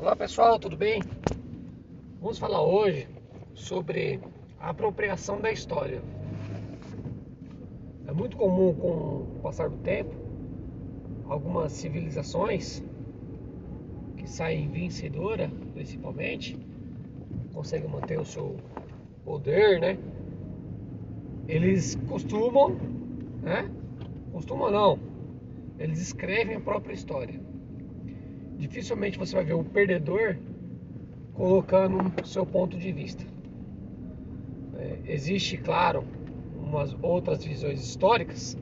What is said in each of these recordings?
Olá pessoal, tudo bem? Vamos falar hoje sobre a apropriação da história. É muito comum com o passar do tempo algumas civilizações que saem vencedora, principalmente, conseguem manter o seu poder, né? Eles costumam, né? Costumam não. Eles escrevem a própria história dificilmente você vai ver o perdedor colocando seu ponto de vista. É, existe, claro, umas outras visões históricas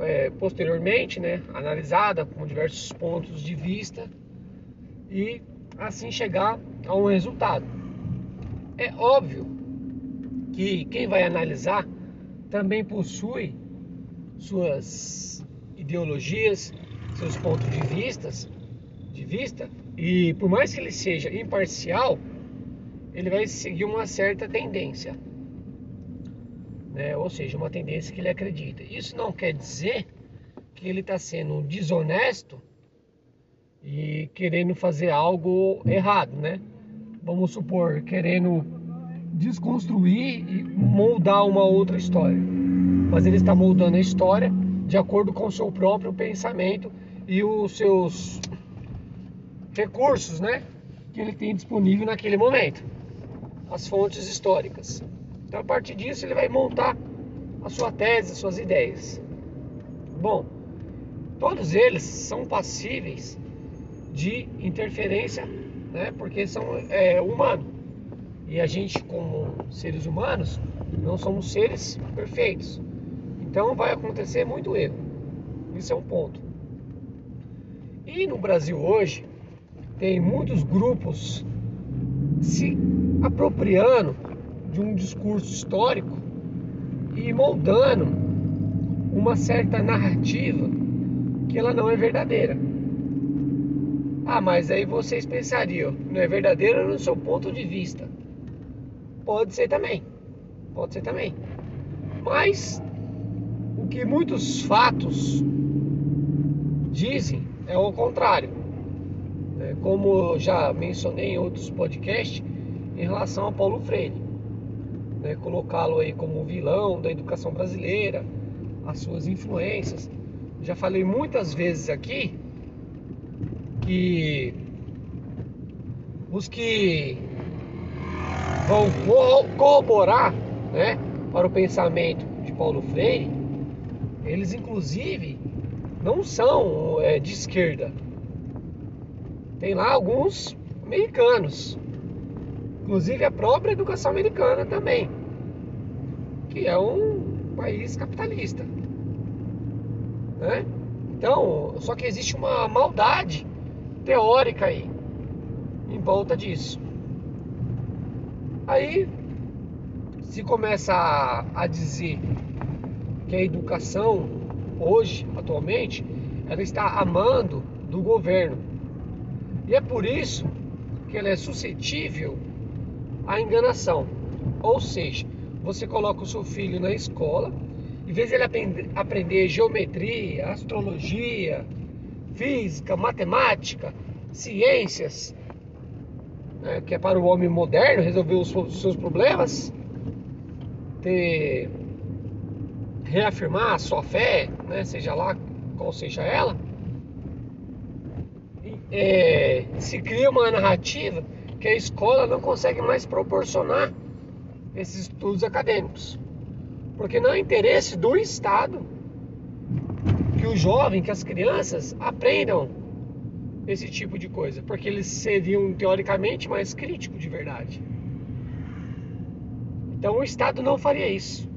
é, posteriormente, né, analisada com diversos pontos de vista e assim chegar a um resultado. É óbvio que quem vai analisar também possui suas ideologias, seus pontos de vistas, de vista, e por mais que ele seja imparcial, ele vai seguir uma certa tendência, né? Ou seja, uma tendência que ele acredita. Isso não quer dizer que ele está sendo desonesto e querendo fazer algo errado, né? Vamos supor, querendo desconstruir e moldar uma outra história. Mas ele está moldando a história de acordo com o seu próprio pensamento e os seus recursos, né, que ele tem disponível naquele momento, as fontes históricas. Então, a partir disso, ele vai montar a sua tese, as suas ideias. Bom, todos eles são passíveis de interferência, né, porque são é, humano. E a gente, como seres humanos, não somos seres perfeitos. Então, vai acontecer muito erro. Isso é um ponto. E no Brasil hoje tem muitos grupos se apropriando de um discurso histórico e moldando uma certa narrativa que ela não é verdadeira. Ah, mas aí vocês pensariam, não é verdadeira no seu ponto de vista. Pode ser também. Pode ser também. Mas o que muitos fatos dizem é o contrário. É, como já mencionei em outros podcasts, em relação a Paulo Freire. Né, colocá-lo aí como vilão da educação brasileira, as suas influências. Já falei muitas vezes aqui que os que vão corroborar né, para o pensamento de Paulo Freire, eles inclusive não são é, de esquerda. Tem lá alguns americanos, inclusive a própria educação americana também, que é um país capitalista. Né? Então, só que existe uma maldade teórica aí em volta disso. Aí se começa a, a dizer que a educação hoje, atualmente, ela está amando do governo. E é por isso que ela é suscetível à enganação. Ou seja, você coloca o seu filho na escola, em vez de ele aprender, aprender geometria, astrologia, física, matemática, ciências, né, que é para o homem moderno resolver os seus problemas, ter reafirmar a sua fé, né, seja lá qual seja ela, é, se cria uma narrativa que a escola não consegue mais proporcionar esses estudos acadêmicos. Porque não é interesse do Estado que o jovem, que as crianças aprendam esse tipo de coisa, porque eles seriam teoricamente mais críticos de verdade. Então o Estado não faria isso.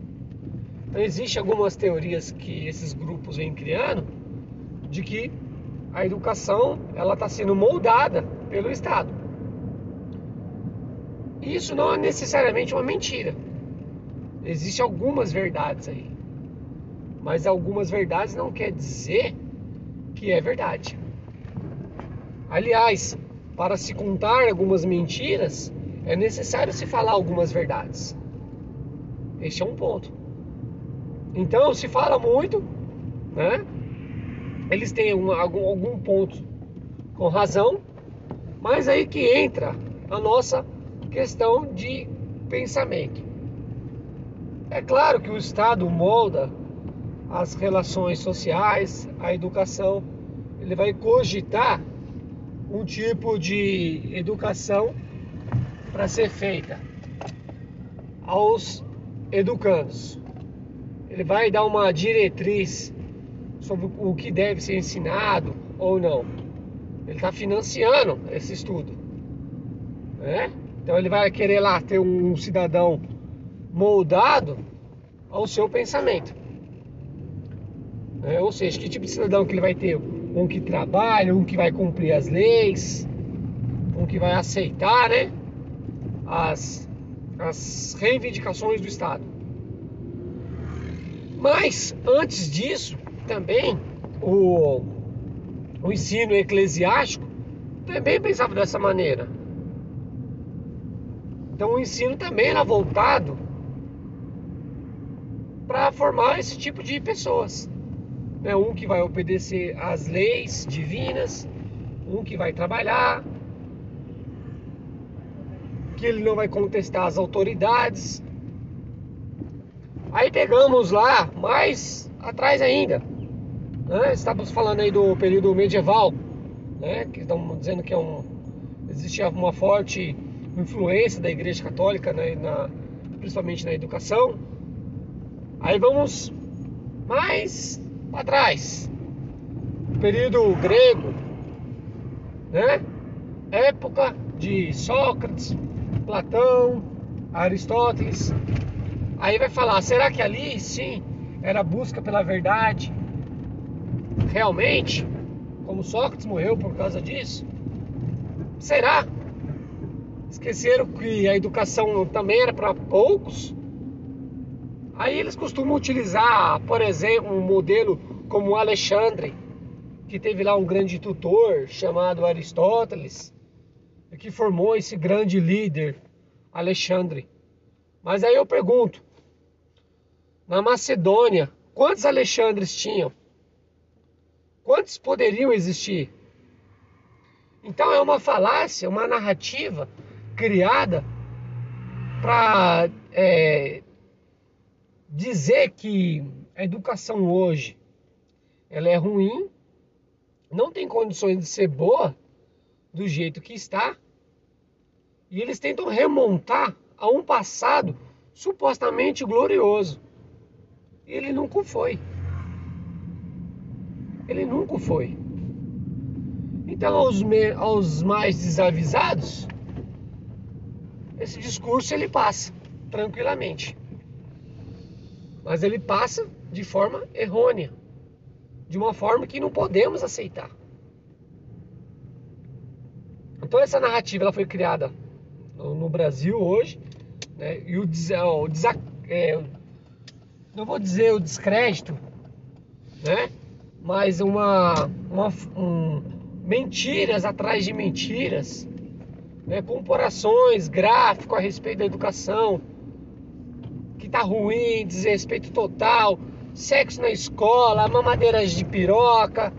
Então existem algumas teorias que esses grupos vêm criando de que a educação ela está sendo moldada pelo Estado. Isso não é necessariamente uma mentira. Existem algumas verdades aí. Mas algumas verdades não quer dizer que é verdade. Aliás, para se contar algumas mentiras, é necessário se falar algumas verdades. Este é um ponto. Então se fala muito, né? Eles têm um, algum, algum ponto com razão, Mas aí que entra a nossa questão de pensamento. É claro que o Estado molda as relações sociais, a educação, ele vai cogitar um tipo de educação para ser feita aos educandos. Ele vai dar uma diretriz sobre o que deve ser ensinado ou não. Ele está financiando esse estudo. Né? Então ele vai querer lá ter um cidadão moldado ao seu pensamento. É, ou seja, que tipo de cidadão que ele vai ter? Um que trabalha, um que vai cumprir as leis, um que vai aceitar né, as, as reivindicações do Estado. Mas antes disso, também o, o ensino eclesiástico também pensava dessa maneira. Então o ensino também era voltado para formar esse tipo de pessoas. Né? Um que vai obedecer às leis divinas, um que vai trabalhar, que ele não vai contestar as autoridades. Aí pegamos lá mais atrás ainda. Né? Estamos falando aí do período medieval, né? que estão dizendo que é um, existia uma forte influência da Igreja Católica, né? na, principalmente na educação. Aí vamos mais para trás. Período grego, né? Época de Sócrates, Platão, Aristóteles. Aí vai falar, será que ali sim era busca pela verdade? Realmente? Como Sócrates morreu por causa disso? Será? Esqueceram que a educação também era para poucos? Aí eles costumam utilizar, por exemplo, um modelo como Alexandre, que teve lá um grande tutor chamado Aristóteles, que formou esse grande líder, Alexandre. Mas aí eu pergunto, na Macedônia, quantos Alexandres tinham? Quantos poderiam existir? Então é uma falácia, uma narrativa criada para é, dizer que a educação hoje ela é ruim, não tem condições de ser boa do jeito que está, e eles tentam remontar a um passado supostamente glorioso. E ele nunca foi. Ele nunca foi. Então, aos, me, aos mais desavisados, esse discurso ele passa tranquilamente. Mas ele passa de forma errônea, de uma forma que não podemos aceitar. Então essa narrativa ela foi criada no, no Brasil hoje, né? E o, o é, não vou dizer o descrédito, né? Mas uma, uma um, mentiras atrás de mentiras, né? comparações, gráfico a respeito da educação que tá ruim, desrespeito total, sexo na escola, mamadeiras de piroca,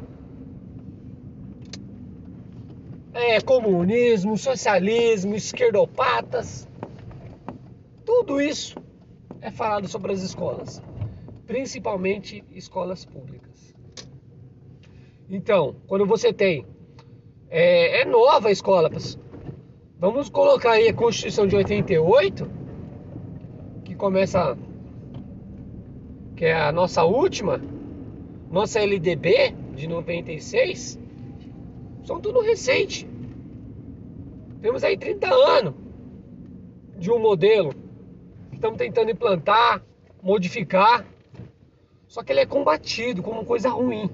é, comunismo, socialismo, esquerdopatas. Tudo isso é falado sobre as escolas, principalmente escolas públicas. Então, quando você tem. É, é nova a escola, vamos colocar aí a Constituição de 88 começa, que é a nossa última, nossa LDB de 96, são tudo recente. Temos aí 30 anos de um modelo que estamos tentando implantar, modificar. Só que ele é combatido como coisa ruim.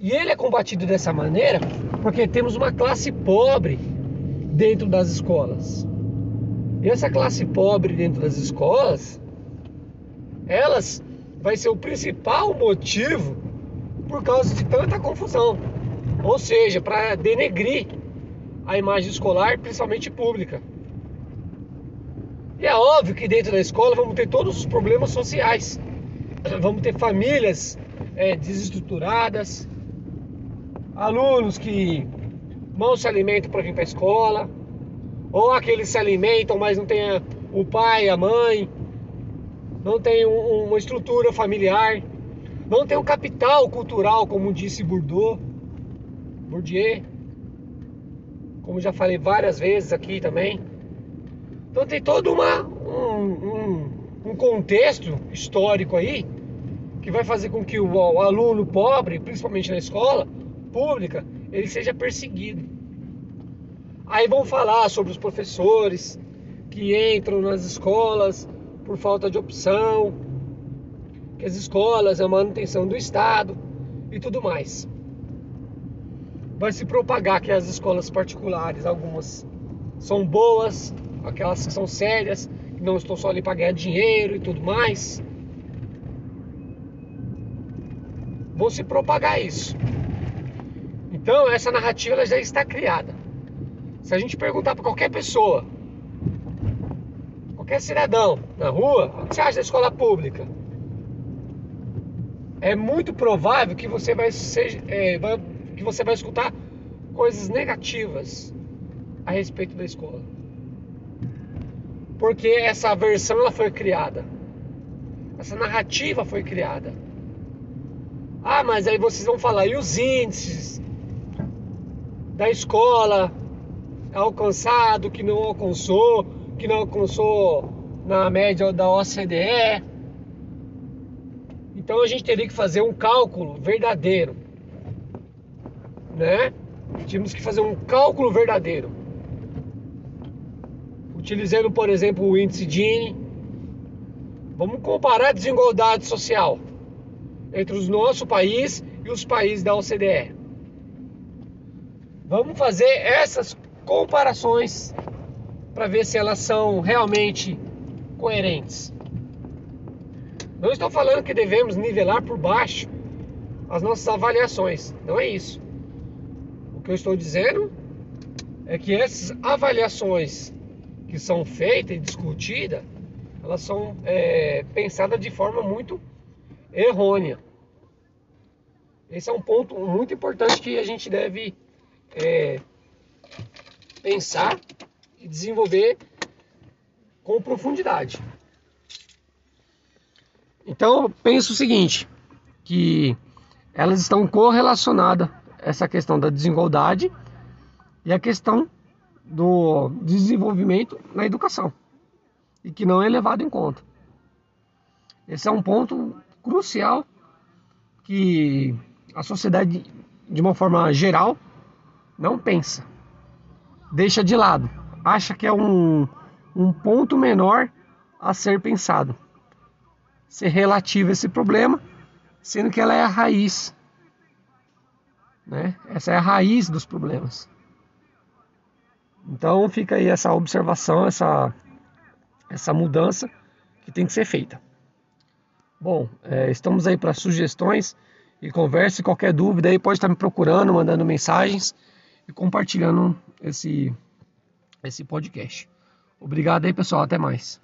E ele é combatido dessa maneira porque temos uma classe pobre dentro das escolas. E essa classe pobre dentro das escolas, elas vai ser o principal motivo por causa de tanta confusão. Ou seja, para denegrir a imagem escolar, principalmente pública. E é óbvio que dentro da escola vamos ter todos os problemas sociais. Vamos ter famílias é, desestruturadas, alunos que mal se alimentam para vir para a escola, ou aqueles se alimentam, mas não tem o pai, a mãe, não tem um, uma estrutura familiar, não tem um capital cultural, como disse Bourdieu, Bourdieu, como já falei várias vezes aqui também. Então tem todo uma, um, um, um contexto histórico aí que vai fazer com que o, o aluno pobre, principalmente na escola pública, ele seja perseguido. Aí vão falar sobre os professores que entram nas escolas por falta de opção, que as escolas é a manutenção do Estado e tudo mais. Vai se propagar que as escolas particulares, algumas são boas, aquelas que são sérias, que não estão só ali para ganhar dinheiro e tudo mais. vão se propagar isso. Então, essa narrativa já está criada. Se a gente perguntar para qualquer pessoa, qualquer cidadão na rua, o que você acha da escola pública? É muito provável que você vai, ser, é, vai, que você vai escutar coisas negativas a respeito da escola. Porque essa versão ela foi criada. Essa narrativa foi criada. Ah, mas aí vocês vão falar, e os índices da escola alcançado, que não alcançou, que não alcançou na média da OCDE. Então a gente teria que fazer um cálculo verdadeiro, né? Tínhamos que fazer um cálculo verdadeiro. Utilizando, por exemplo, o índice Gini. Vamos comparar a desigualdade social entre o nosso país e os países da OCDE. Vamos fazer essas comparações para ver se elas são realmente coerentes. Não estou falando que devemos nivelar por baixo as nossas avaliações, não é isso. Que eu estou dizendo é que essas avaliações que são feitas e discutidas, elas são é, pensadas de forma muito errônea. Esse é um ponto muito importante que a gente deve é, pensar e desenvolver com profundidade. Então, eu penso o seguinte, que elas estão correlacionadas essa questão da desigualdade e a questão do desenvolvimento na educação e que não é levado em conta. Esse é um ponto crucial que a sociedade, de uma forma geral, não pensa. Deixa de lado. Acha que é um, um ponto menor a ser pensado. Ser relativo a esse problema, sendo que ela é a raiz. Né? Essa é a raiz dos problemas. Então fica aí essa observação, essa, essa mudança que tem que ser feita. Bom, é, estamos aí para sugestões e converse. Qualquer dúvida aí pode estar me procurando, mandando mensagens e compartilhando esse, esse podcast. Obrigado aí, pessoal. Até mais.